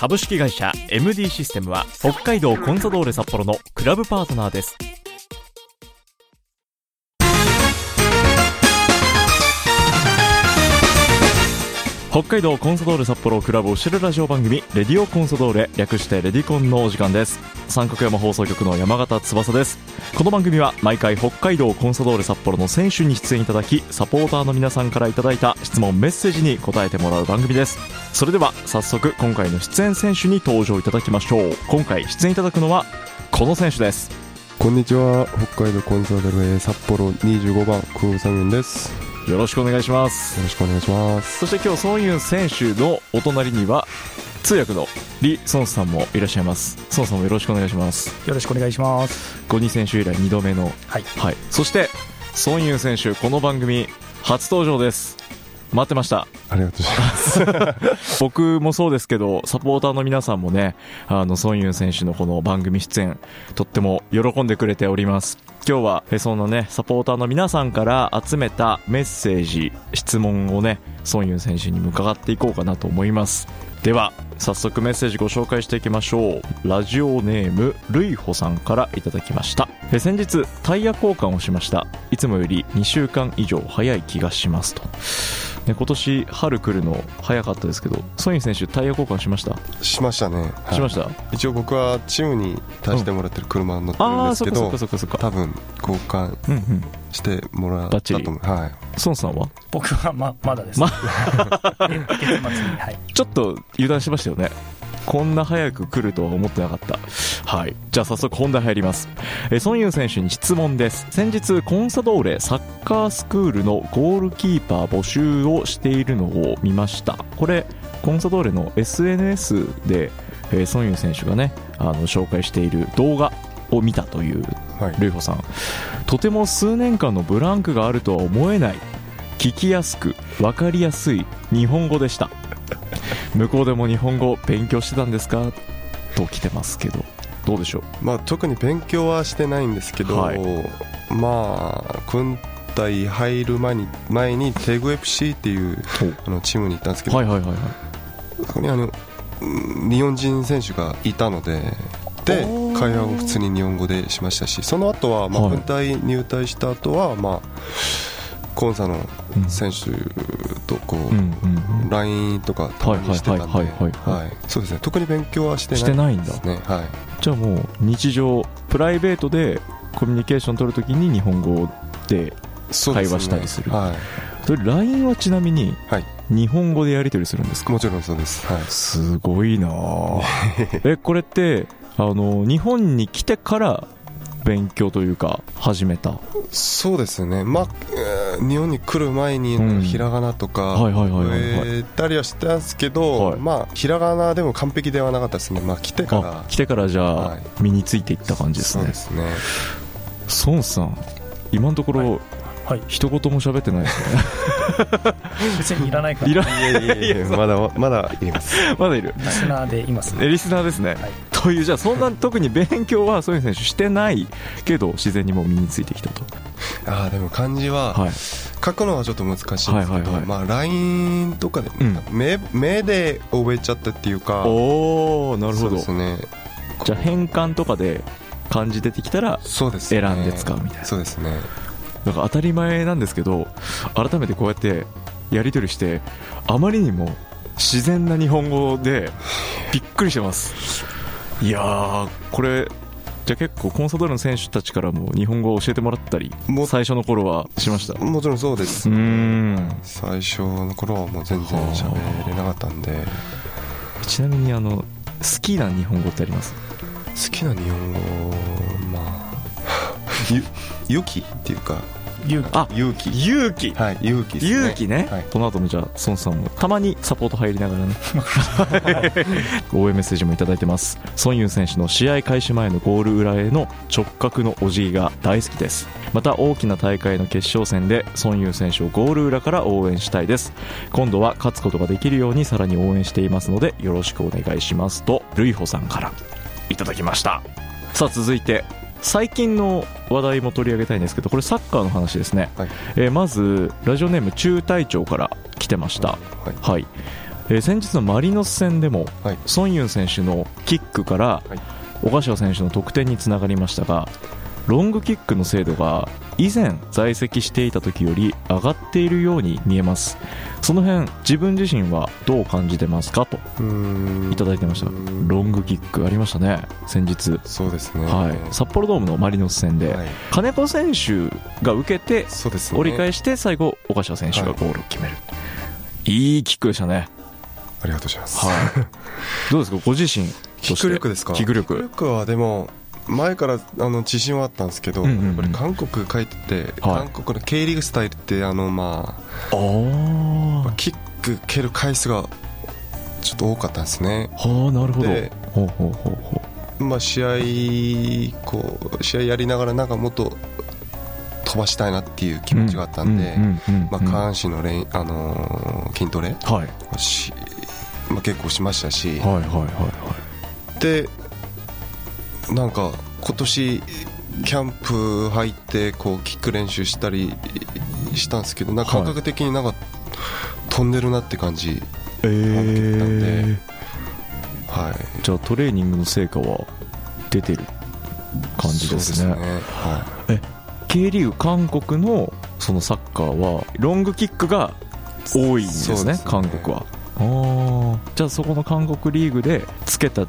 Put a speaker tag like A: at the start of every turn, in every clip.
A: 株式会社 MD システムは北海道コンサドーレ札幌のクラブパートナーです。北海道コンサドーレ札幌クラブを知るラジオ番組レディオコンサドーレ略してレディコンのお時間です。三角山放送局の山形翼です。この番組は毎回北海道コンサドーレ札幌の選手に出演いただきサポーターの皆さんからいただいた質問メッセージに答えてもらう番組です。それでは早速今回の出演選手に登場いただきましょう。今回出演いただくのはこの選手です。
B: こんにちは。北海道コンサドーレ札幌25番クーサンユンです。よ
A: よろしくお願いします。
B: ろしくお願いします。
A: そして今日ソンユン選手のお隣には通訳のリ・ソンスさんもいらっしゃいます。ソンさんもよろしくお願いします。
C: よろしくお願いします。
A: ゴニ選手以来2度目の。
C: はい。
A: はい。そしてソンユン選手この番組初登場です待ってました。
B: ありがとうございます。
A: 僕もそうですけどサポーターの皆さんもねあのソンユン選手のこの番組出演とっても喜んでくれております。今日はえそのねサポーターの皆さんから集めたメッセージ質問をねソンユン選手に伺っていこうかなと思います。では早速メッセージご紹介していきましょう。ラジオネームルイホさんからいただきました。え先日タイヤ交換をしました。いつもより2週間以上早い気がしますとね、今年春来るの早かったですけどソンユン選手タイヤ交換しました、
B: しましたね、はい。
A: しました？
B: 一応僕はチームに出してもらってる車に乗ってるんですけど
A: かそっかそっか
B: 多分交換
A: うんうん
B: してもらった
A: バッチリ
B: と思うはい。
A: ソンさんは？
C: 僕はままだです。
A: ま
C: え 月末に。はい。
A: ちょっと油断しましたよねこんな早く来るとは思ってなかった。はい。じゃあ早速本題入ります。えソンユン選手に質問です。先日コンサドーレサッカースクールのゴールキーパー募集をしているのを見ました。これコンサドーレの SNS で、えーソンユン選手がねあの紹介している動画を見たという
B: はい。
A: ルイホさん。とても数年間のブランクがあるとは思えない。聞きやすく分かりやすい日本語でした向こうでも日本語勉強してたんですか？と来てますけどどうでしょう？
B: まあ特に勉強はしてないんですけど、
A: はい。
B: まあ軍隊入る前に前にテグ FC っていうあのチームに行ったんですけど、
A: はいはいはいはい。
B: そこにあのうん日本人選手がいたのでで会話を普通に日本語でしましたしその後はまあ
A: はい。
B: 軍隊入隊した後はまあコンサの
A: うん
B: 選手とこう、LINE とかたまにしてたんで。
A: はいはいはいはい
B: はい。そうですね。特に勉強はしてない
A: んだ
B: ですね。はい。
A: じゃあもう日常プライベートでコミュニケーション取るときに日本語で会話したりする。
B: は
A: それ LINE はちなみに
B: はい。
A: 日本語でやり取りするんですか？
B: いもちろんそうです。はい。
A: すごいなあ。えこれってあの日本に来てから勉強というか始めた。
B: そうですね。まあ、えー日本に来る前に
A: うん。
B: ひらがなとか
A: はいはいはいはいはい。
B: えたりはしてたんですけど、
A: はい。
B: まあひらがなでも完璧ではなかったですね。まあ来てから。
A: あ来てからじゃあ、
B: はい。
A: 身についていった感じですね。
B: そうですね。
A: 孫さん今のところ、
C: はい。はい。
A: 一言も喋ってないですね。
C: 別にいらないから。
A: いら
B: いやいやいやまだまだいります。
A: まだいる。
C: リスナーでいます
A: えリスナーですね、
C: はい
A: というじゃあそんな特に勉強はソニー選手してないけど自然にもう身についてきたと。
B: ああでも漢字は
A: はい。
B: 書くのはちょっと難しいんですけど、
A: はいはいはい。
B: まあ LINE とかで、
A: うん。
B: 目目で覚えちゃったっていうか
A: おおなるほ
B: そう
A: ど
B: ですね。
A: じゃあ変換とかで漢字出てきたら
B: そうですね。
A: 選んで使うみたいな。
B: そうですね。
A: なんか当たり前なんですけど改めてこうやってやり取りしてあまりにも自然な日本語でびっくりしてますいやーこれじゃあ結構コンサドーレの選手たちからも日本語を教えてもらったり
B: も
A: 最初の頃はしました？う
B: もちろんそうです、
A: ーん。
B: 最初の頃はもう全然喋れなかったんで。
A: ちなみにあの好きな日本語ってあります？
B: 好きな日本語まあ ゆ雪っていうか
C: 勇気。
A: あ
B: 勇気。
A: 勇気。
B: はい勇気ね。
A: 勇気ね、
B: はい。
A: この後もじゃあ孫さんもたまにサポート入りながらね。応援メッセージもいただいてます。孫ユン選手の試合開始前のゴール裏への直角のお辞儀が大好きです。また大きな大会の決勝戦で孫ユン選手をゴール裏から応援したいです。今度は勝つことができるようにさらに応援していますのでよろしくお願いしますとルイホさんからいただきました。さあ続いて最近の話題も取り上げたいんですけどこれサッカーの話ですね、
B: はい。
A: えーまずラジオネーム中隊長から来てました。
B: はい。
A: はい、えー先日のマリノス戦でも、
B: はい。
A: ソン・ユン選手のキックから、
B: はい。
A: 小柏選手の得点につながりましたがロングキックの精度が以前在籍していた時より上がっているように見えます。その辺自分自身はどう感じてますか？といただいてました。ロングキックありましたね。先日。
B: そうですね。
A: はい、札幌ドームのマリノス戦で、
B: はい。
A: 金子選手が受けて折り返して最後小柏選手がゴールを決める、い、いキックでしたね。
B: ありがとうございます。
A: はい。どうですか？ご自身
B: キック力ですか？
A: キック力。
B: キック力はでも前からあの自信はあったんですけど、
A: うんうんうん。
B: やっぱり韓国帰ってて、
A: はい。
B: 韓国の K リーグスタイルってあのま
A: あ
B: キック蹴る回数がちょっと多かったんですね。
A: はあなるほど。
B: で
A: ほうほうほうほ
B: まあ試合こう試合やりながらなんかもっと飛ばしたいなっていう気持ちがあったんで、下半身の練、あのー筋トレ
A: はい。
B: し、まあ、結構しましたし、
A: はいはいはいはい。
B: でなんか今年キャンプ入ってこうキック練習したりしたんですけどなんか感覚的になんか飛んでるなって感じ、
A: え
B: なんで。
A: ー、
B: はい。
A: じゃあトレーニングの成果は出てる感じですね。
B: すね。は
A: K リーグ韓国のそのサッカーはロングキックが多いんですね
B: すね。
A: 韓国は。あー。じゃあそこの韓国リーグでつけた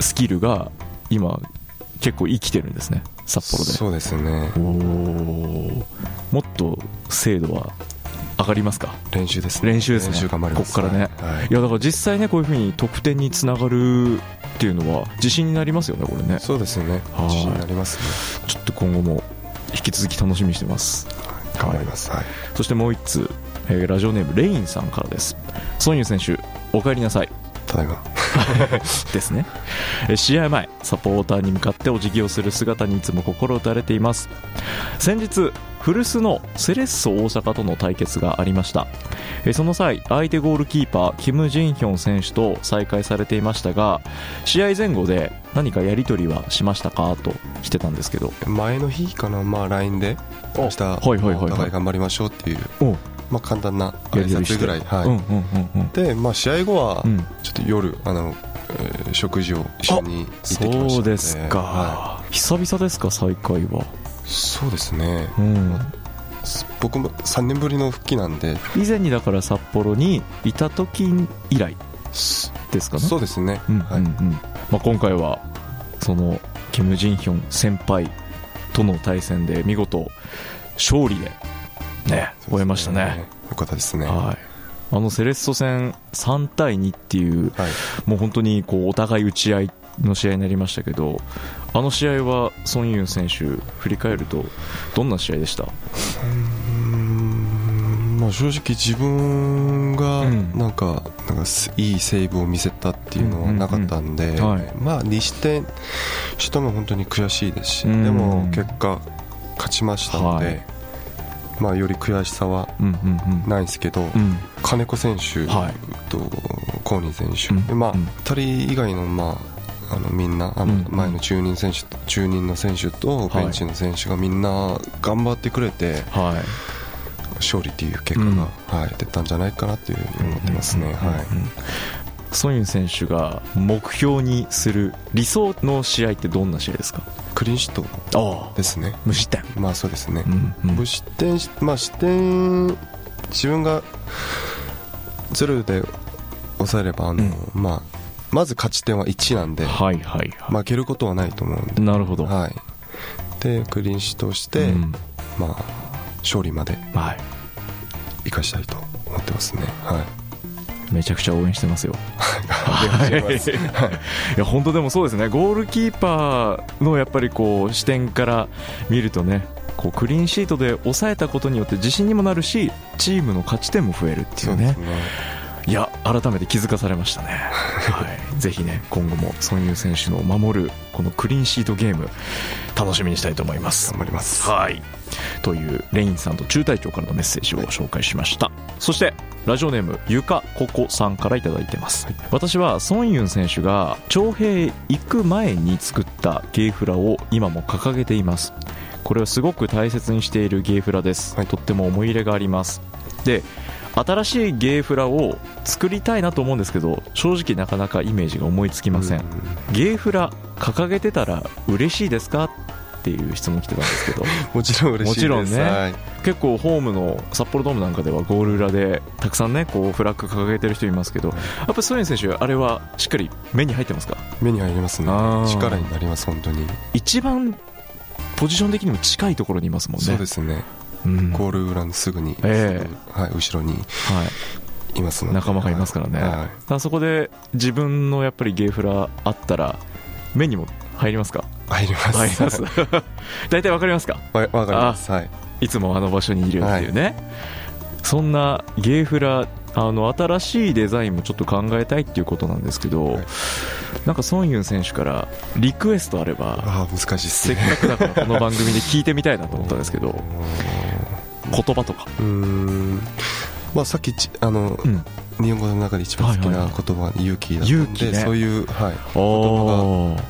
A: スキルが今結構生きてるんですね
B: い
A: 札幌で。
B: そうですね。
A: もっと精度は上がりますか？
B: 練習ですね。
A: 練習ですね。
B: 練習頑張ります。
A: こっからね。
B: はい。
A: いやだから実際ねこういう風に得点につながるっていうのは自信になりますよねこれね。
B: そうですよね。
A: はい。
B: 自信になりますね。
A: ちょっと今後も引き続き楽しみにしてます。
B: 頑張ります。はい。
A: そしてもう一通、えーラジオネームレインさんからです。ソンユ選手お帰りなさい。
B: ただいま
A: ですね。えー試合前サポーターに向かってお辞儀をする姿にいつも心打たれています。先日古巣のセレッソ大阪との対決がありました。えーその際相手ゴールキーパーキム・ジンヒョン選手と再会されていましたが試合前後で何かやり取りはしましたか？と来てたんですけど。
B: 前の日かな？まあ LINE で。明日
A: はいはいはいはい。
B: お互い頑張りましょうっていう。
A: お
B: まあ簡単な
A: や
B: 挨拶ぐらいでまあ試合後は
A: うん。
B: ちょっと夜あの、えー食事を一緒に行ってきましたので
A: そうですか、
B: は
A: 久々ですか再会は、
B: い、そうですね。
A: うん、
B: 僕も3年ぶりの復帰なんで。
A: 以前にだから札幌にいた時以来ですかね。
B: そうですね、
A: うんうん
B: はい。
A: うんまあ、今回はそのキム・ジンヒョン先輩との対戦で見事勝利でね終えましたね。
B: よかったですね。は
A: はい。あのセレッソ戦3対2っていう
B: い。
A: もう本当にこうお互い打ち合いの試合になりましたけどあの試合はソン・ユン選手振り返るとどんな試合でした？
B: まあ正直自分が
A: うん。
B: なんかなんかすいいセーブを見せたっていうのはなかったんで、まあ2失点したのは本当に悔しいですし、
A: うん。
B: でも結果勝ちましたので、
A: はい
B: まあより悔しさはないんですけど、
A: うん。
B: 金子選手
A: はい。
B: とコーニー選手、まあ
A: うん。
B: 2人以外のまああのみんなあの
A: うん
B: 前の中任選手と中任の選手とベンチの選手がみんな頑張ってくれて
A: はい。
B: 勝利っていう結果
A: うん。
B: が、はい、出たんじゃないかなというふうに思ってますね、はい
A: うんソン・ユン選手が目標にする理想の試合ってどんな試合ですか？
B: クリーンシットですね。
A: 無失点。
B: まあそうですね、
A: うんうん。
B: 無失点しまあ失点自分がゼロで抑えればあの、
A: うん。
B: まあまず勝ち点は1なんで、
A: はいはいは
B: 負けることはないと思うんで。
A: いなるほど。
B: はい、でクリーンシートをして、
A: うん。
B: まあ、勝利まで
A: はい。
B: 生かしたいと思ってますね、はい、
A: めちゃくちゃ応援してますよ。
B: い。
A: や本当でもそうですね。ゴールキーパーのやっぱりこう視点から見るとねこうクリーンシートで抑えたことによって自信にもなるしチームの勝ち点も増えるっていうね。いや改めて気づかされましたね、はい、ぜひね今後もソン・ユン選手の守るこのクリーンシートゲーム楽しみにしたいと思います。
B: 頑張ります。
A: はい。というレインさんと中隊長からのメッセージを紹介しました。そしてラジオネームゆかここさんからいただいてます、私はソン・ユン選手が徴兵行く前に作ったゲーフラを今も掲げています。これはすごく大切にしているゲーフラです、
B: はい。
A: とっても思い入れがあります。で新しいゲーフラを作りたいなと思うんですけど正直なかなかイメージが思いつきません、
B: うん
A: ゲーフラ掲げてたら嬉しいですか？っていう質問来てたんですけど。
B: もちろん嬉しいです。
A: もちろんね。
B: はい。
A: 結構ホームの札幌ドームなんかではゴール裏でたくさんねこうフラッグ掲げてる人いますけどやっぱりソニン選手あれはしっかり目に入ってますか？
B: 目に入りますね。力になります本当に。
A: 一番ポジション的にも近いところにいますもんね。
B: そうですね。
A: うん
B: ゴール裏のすぐに
A: え
B: はい後ろに
A: はい。
B: ますので。
A: 仲間がいますからね、
B: はい。
A: だからそこで自分のやっぱりゲーフラあったら目にも入りますか？
B: 入ります。
A: 入ります。大体わかりますか？
B: わわかります。はい。
A: いつもあの場所にいるっていうね、そんなゲーフラあの新しいデザインもちょっと考えたいっていうことなんですけど、
B: はい
A: なんかソンユン選手からリクエストあれば
B: ああ難しいです
A: せっ
B: ね
A: かくだからこの番組で聞いてみたいなと思ったんですけど言葉とか。
B: うーん。まあさっきちあの
A: うん。
B: 日本語の中で一番好きな言葉は勇気だったんでそういうはい。
A: あ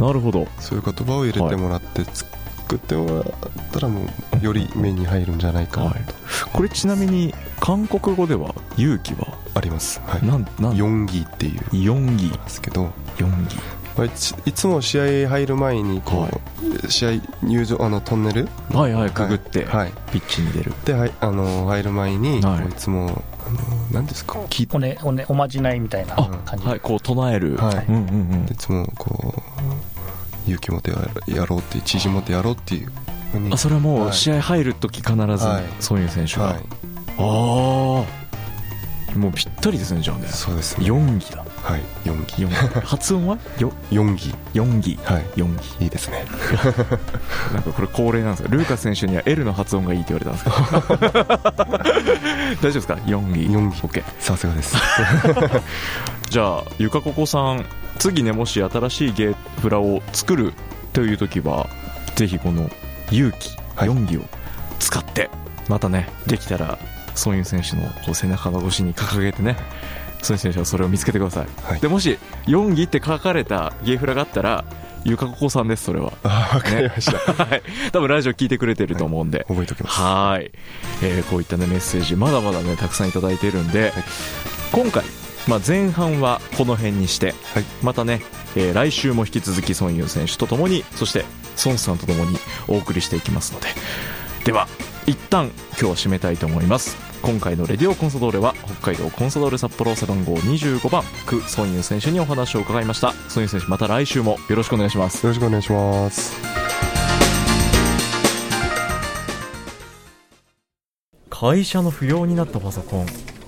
A: あなるほど。
B: そういう言葉を入れてもらって作ってもらったらもうより目に入るんじゃないかな
A: はい。これちなみに韓国語では勇気は
B: あります？はい。
A: なんなん？
B: ヨンギーっていう。
A: ヨンギ
B: ですけど。
A: ヨンギ
B: まあいついつも試合入る前にこう、試合入場あのトンネル？
A: はいはいくぐって
B: はい。
A: ピッチに出る。
B: で、はい、あの入る前に、
A: はい。
B: こういつもあの何ですか？
C: おねおねおまじないみたいな
A: あ
C: 感じ、
A: はいこう唱える。
B: はい。
A: うんうんうん。
B: いつもこう勇気持ってややろうっていう知事持ってやろうっていう
A: あそれはもう
B: はい。
A: 試合入るとき必ず
B: はい。
A: そういう選手が、
B: はい。
A: ああもうぴったりですねじゃあね。
B: そうですね。
A: 4ギだ。
B: はいヨンギ
A: 4ギ発音は？よ
B: ヨンギ
A: 4ギ
B: はい。
A: 4ギ
B: いいですね。
A: なんかこれ恒例なんですよルーカス選手には L の発音がいいって言われたんですけど 大丈夫ですか？4ギ
B: 4ギ
A: OK
B: さすがです。
A: じゃあゆかここさん次ねもし新しいゲーフラを作るという時はぜひこの勇気
B: はい。
A: 4ギを使ってまたねできたらソンユン選手のこう背中の越しに掲げてねソンユン選手はそれを見つけてください、
B: はい。
A: でもし4ギって書かれたゲーフラがあったらゆかここさんですそれは。
B: あわかりました、
A: はい。多分ラジオ聞いてくれてると思うんで、
B: 覚えておきます。
A: はい、えーこういった、ね、メッセージまだまだねたくさんいただいているんで、今回、まあ、前半はこの辺にして、
B: はい。
A: またね、えー来週も引き続きソン・ユン選手とともにそしてソンさんとともにお送りしていきますので。では一旦今日は締めたいと思います。今回のレディオコンサドーレは北海道コンサドーレ札幌背番号25番ク・ソン・ユン選手にお話を伺いました。ソン・ユン選手また来週もよろしくお願いします。
B: よろしくお願いします。
A: 会社の不要になったパソコン